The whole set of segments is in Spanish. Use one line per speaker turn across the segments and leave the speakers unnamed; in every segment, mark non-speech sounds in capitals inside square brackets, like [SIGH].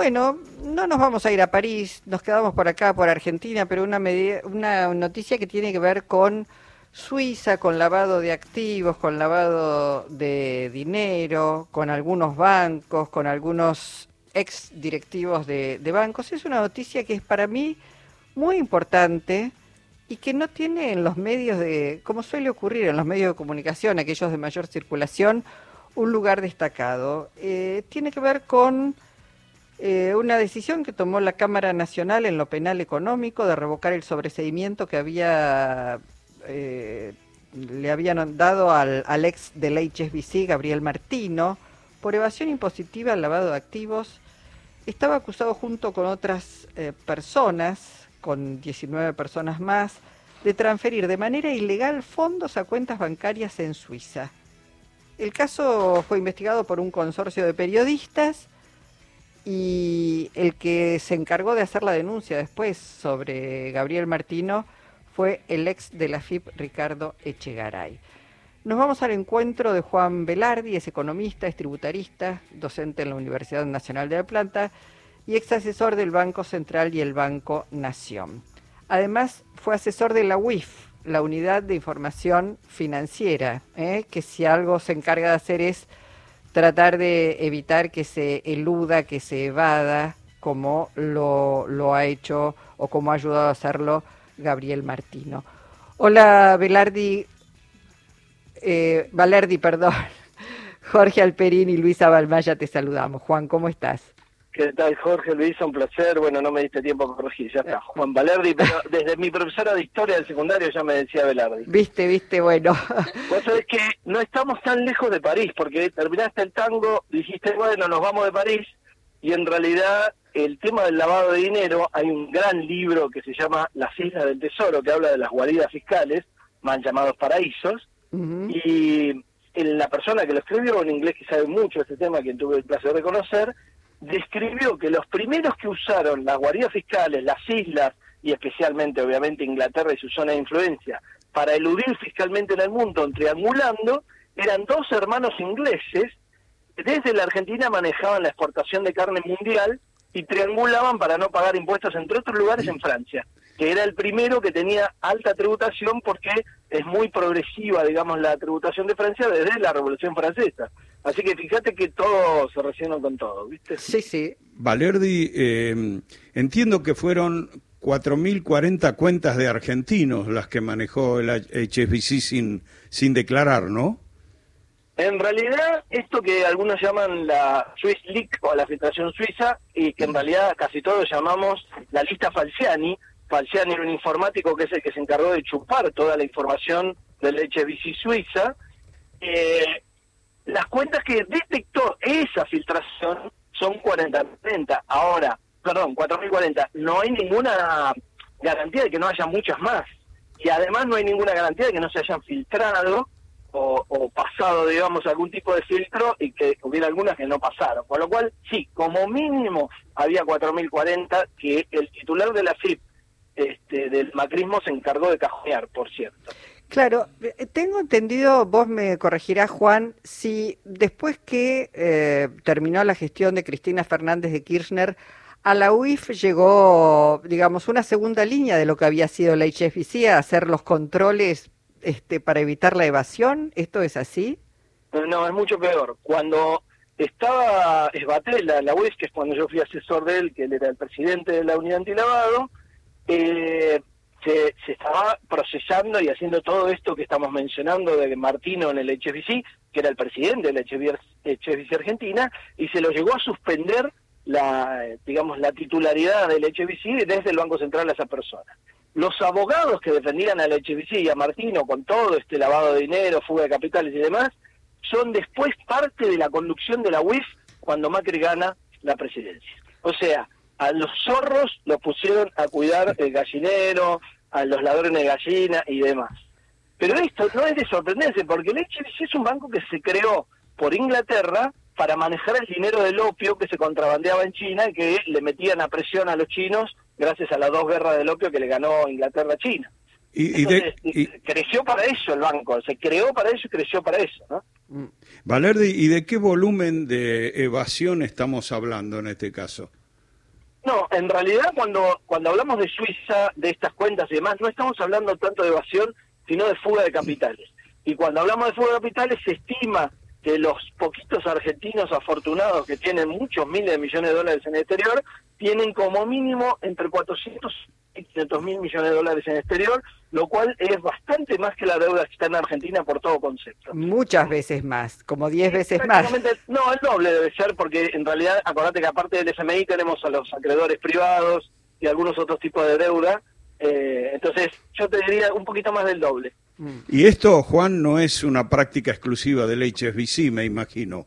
Bueno, no nos vamos a ir a París, nos quedamos por acá, por Argentina, pero una, una noticia que tiene que ver con Suiza, con lavado de activos, con lavado de dinero, con algunos bancos, con algunos ex directivos de, bancos. Es una noticia que es para mí muy importante y que no tiene en los medios de, como suele ocurrir en los medios de comunicación, aquellos de mayor circulación, un lugar destacado. Eh, tiene que ver con eh, una decisión que tomó la Cámara Nacional en lo penal económico de revocar el sobreseimiento que había eh, le habían dado al, al, ex del HSBC, Gabriel Martino, por evasión impositiva al lavado de activos. Estaba acusado junto con otras personas, con 19 personas más, de transferir de manera ilegal fondos a cuentas bancarias en Suiza. El caso fue investigado por un consorcio de periodistas y el que se encargó de hacer la denuncia después sobre Gabriel Martino fue el ex de la FIP, Ricardo Echegaray. Nos vamos al encuentro de Juan Velardi, es economista, es tributarista, docente en la Universidad Nacional de La Plata y ex asesor del Banco Central y el Banco Nación. Además, fue asesor de la UIF, la unidad de información financiera, ¿eh? que si algo se encarga de hacer es tratar de evitar que se eluda, que se evada, como lo, lo ha hecho o como ha ayudado a hacerlo Gabriel Martino. Hola, Velardi, eh, Valerdi, [LAUGHS] perdón. Jorge Alperín y Luisa Balmaya te saludamos. Juan, ¿cómo estás?
¿Qué tal, Jorge? Luis, un placer. Bueno, no me diste tiempo a corregir, ya está. [LAUGHS] Juan Valerdi, pero desde mi profesora de historia del secundario ya me decía Velardi.
Viste, viste, bueno.
Vos sabés que no estamos tan lejos de París, porque terminaste el tango, dijiste, bueno, nos vamos de París, y en realidad el tema del lavado de dinero, hay un gran libro que se llama Las Islas del Tesoro, que habla de las guaridas fiscales, mal llamados paraísos, y la persona que lo escribió, en inglés que sabe mucho de este tema, quien tuve el placer de conocer, describió que los primeros que usaron las guaridas fiscales, las islas y especialmente obviamente Inglaterra y su zona de influencia para eludir fiscalmente en el mundo triangulando eran dos hermanos ingleses desde la Argentina manejaban la exportación de carne mundial y triangulaban para no pagar impuestos entre otros lugares en Francia, que era el primero que tenía alta tributación porque es muy progresiva, digamos, la tributación de Francia desde la Revolución Francesa. Así que fíjate que todo se relaciona con todo, ¿viste?
Sí, sí.
Valerdi, eh, entiendo que fueron 4.040 cuentas de argentinos las que manejó el HSBC sin, sin declarar, ¿no?
En realidad, esto que algunos llaman la Swiss Leak o la filtración suiza, y que en realidad casi todos llamamos la lista Falciani, Falciani era un informático que es el que se encargó de chupar toda la información del HSBC Suiza, eh, las cuentas que detectó esa filtración son 4040. Ahora, perdón, 4040. No hay ninguna garantía de que no haya muchas más. Y además no hay ninguna garantía de que no se hayan filtrado o, pasado, digamos, algún tipo de filtro y que hubiera algunas que no pasaron. Con lo cual, sí, como mínimo había 4040 que el titular de la FIP este, del macrismo se encargó de cajonear, por cierto.
Claro, eh, tengo entendido, vos me corregirás, Juan, si después que eh, terminó la gestión de Cristina Fernández de Kirchner, a la UIF llegó, digamos, una segunda línea de lo que había sido la HFC, a hacer los controles este, para evitar la evasión. ¿Esto es así?
No, es mucho peor. Cuando estaba Esbatela, la UIF, que es cuando yo fui asesor de él, que él era el presidente de la unidad antilavado, eh, se, estaba procesando y haciendo todo esto que estamos mencionando de Martino en el HBC, que era el presidente de la HBC Argentina, y se lo llegó a suspender la, digamos, la titularidad del HBC desde el Banco Central a esa persona. Los abogados que defendían al HBC y a Martino con todo este lavado de dinero, fuga de capitales y demás, son después parte de la conducción de la UIF cuando Macri gana la presidencia. O sea, a los zorros los pusieron a cuidar el gallinero, a los ladrones de gallina y demás. Pero esto no es de sorprenderse, porque el HSBC es un banco que se creó por Inglaterra para manejar el dinero del opio que se contrabandeaba en China y que le metían a presión a los chinos gracias a las dos guerras del opio que le ganó Inglaterra a China. Y, creció para eso el banco, se creó para eso y creció para eso, ¿no?
Mm. Valerdi, ¿y de qué volumen de evasión estamos hablando en este caso?
No, en realidad cuando, cuando hablamos de Suiza, de estas cuentas y demás, no estamos hablando tanto de evasión, sino de fuga de capitales. Y cuando hablamos de fuga de capitales, se estima que los poquitos argentinos afortunados que tienen muchos miles de millones de dólares en el exterior, tienen como mínimo entre 400 y 500 mil millones de dólares en el exterior, lo cual es bastante más que la deuda que está en Argentina por todo concepto.
Muchas veces más, como 10 veces más.
No, el doble debe ser, porque en realidad, acordate que aparte del FMI tenemos a los acreedores privados y algunos otros tipos de deuda, eh, entonces yo te diría un poquito más del doble.
Mm. Y esto, Juan, no es una práctica exclusiva del HSBC, me imagino.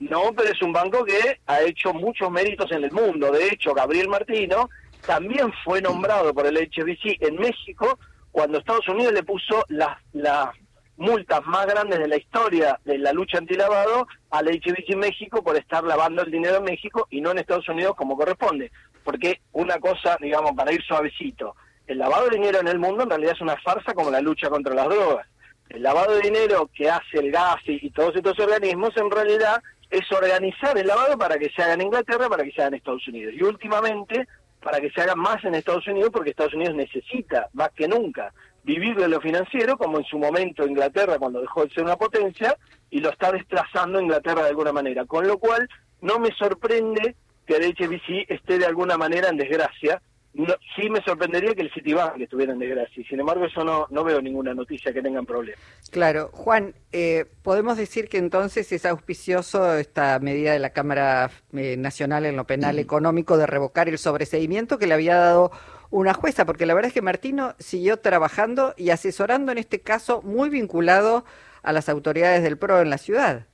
No, pero es un banco que ha hecho muchos méritos en el mundo. De hecho, Gabriel Martino también fue nombrado por el HSBC en México cuando Estados Unidos le puso las, las multas más grandes de la historia de la lucha antilavado al HSBC México por estar lavando el dinero en México y no en Estados Unidos como corresponde. Porque una cosa, digamos, para ir suavecito, el lavado de dinero en el mundo en realidad es una farsa como la lucha contra las drogas. El lavado de dinero que hace el gas y, todos estos organismos en realidad es organizar el lavado para que se haga en Inglaterra, para que se haga en Estados Unidos. Y últimamente para que se haga más en Estados Unidos porque Estados Unidos necesita más que nunca vivir de lo financiero como en su momento Inglaterra cuando dejó de ser una potencia y lo está desplazando Inglaterra de alguna manera. Con lo cual no me sorprende que el HBC esté de alguna manera en desgracia no, sí me sorprendería que el Citibank estuviera en desgracia. Sin embargo, yo no, no veo ninguna noticia que tengan problemas.
Claro. Juan, eh, ¿podemos decir que entonces es auspicioso esta medida de la Cámara eh, Nacional en lo Penal Económico de revocar el sobreseimiento que le había dado una jueza? Porque la verdad es que Martino siguió trabajando y asesorando en este caso muy vinculado a las autoridades del PRO en la ciudad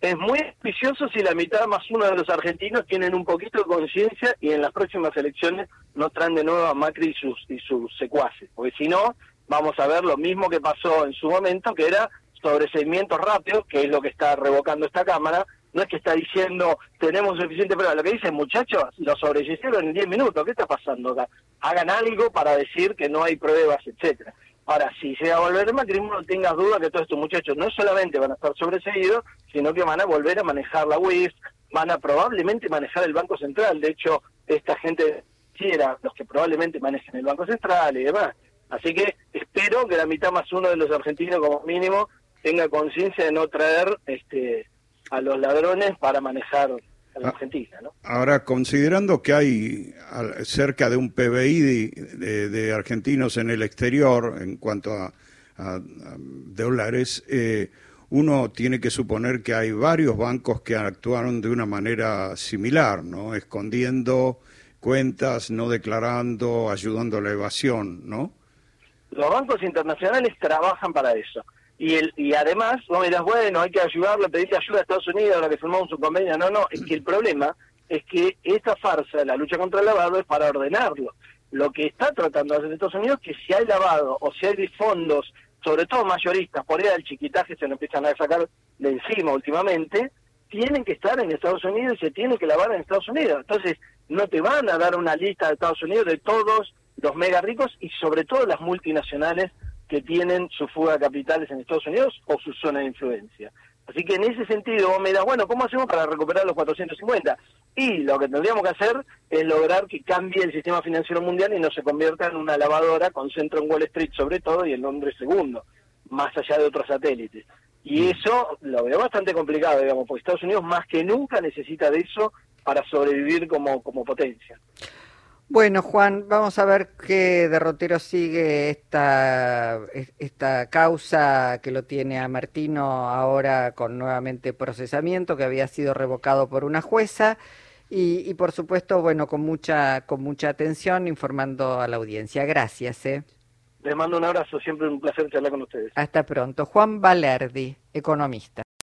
es muy auspicioso si la mitad más uno de los argentinos tienen un poquito de conciencia y en las próximas elecciones no traen de nuevo a Macri y sus, y sus secuaces, porque si no, vamos a ver lo mismo que pasó en su momento, que era sobreseimiento rápido, que es lo que está revocando esta Cámara, no es que está diciendo tenemos suficiente prueba, lo que dicen muchachos, lo sobreseyeron en 10 minutos, ¿qué está pasando acá? Hagan algo para decir que no hay pruebas, etcétera. Ahora, si va a volver Macri, no tengas duda que todos estos muchachos no solamente van a estar sobreseídos, sino que van a volver a manejar la WIF, van a probablemente manejar el Banco Central. De hecho, esta gente era los que probablemente manejen el Banco Central y demás. Así que espero que la mitad más uno de los argentinos, como mínimo, tenga conciencia de no traer este a los ladrones para manejar a la ah, Argentina. ¿no?
Ahora, considerando que hay cerca de un PBI de, argentinos en el exterior en cuanto a, dólares, eh, uno tiene que suponer que hay varios bancos que actuaron de una manera similar, ¿no? Escondiendo cuentas, no declarando, ayudando a la evasión, ¿no?
Los bancos internacionales trabajan para eso. Y, el, y además, vos dirás, bueno, hay que ayudarlo, pedirle ayuda a Estados Unidos, ahora que firmamos un convenio. No, no, es que el problema es que esta farsa, la lucha contra el lavado, es para ordenarlo. Lo que está tratando de hacer Estados Unidos es que si hay lavado o si hay fondos sobre todo mayoristas, por ahí el chiquitaje se lo empiezan a sacar de encima últimamente, tienen que estar en Estados Unidos y se tienen que lavar en Estados Unidos. Entonces, no te van a dar una lista de Estados Unidos de todos los mega ricos y sobre todo las multinacionales que tienen su fuga de capitales en Estados Unidos o su zona de influencia. Así que en ese sentido vos me das, bueno, ¿cómo hacemos para recuperar los 450? Y lo que tendríamos que hacer es lograr que cambie el sistema financiero mundial y no se convierta en una lavadora con centro en Wall Street sobre todo y en Londres segundo, más allá de otros satélites. Y mm. eso lo veo bastante complicado, digamos, porque Estados Unidos más que nunca necesita de eso para sobrevivir como, como potencia.
Bueno, Juan, vamos a ver qué derrotero sigue esta, esta causa que lo tiene a Martino ahora con nuevamente procesamiento, que había sido revocado por una jueza. Y, por supuesto, bueno, con mucha, con mucha atención informando a la audiencia. Gracias. ¿eh?
Les mando un abrazo, siempre un placer charlar con ustedes.
Hasta pronto. Juan Valerdi, economista.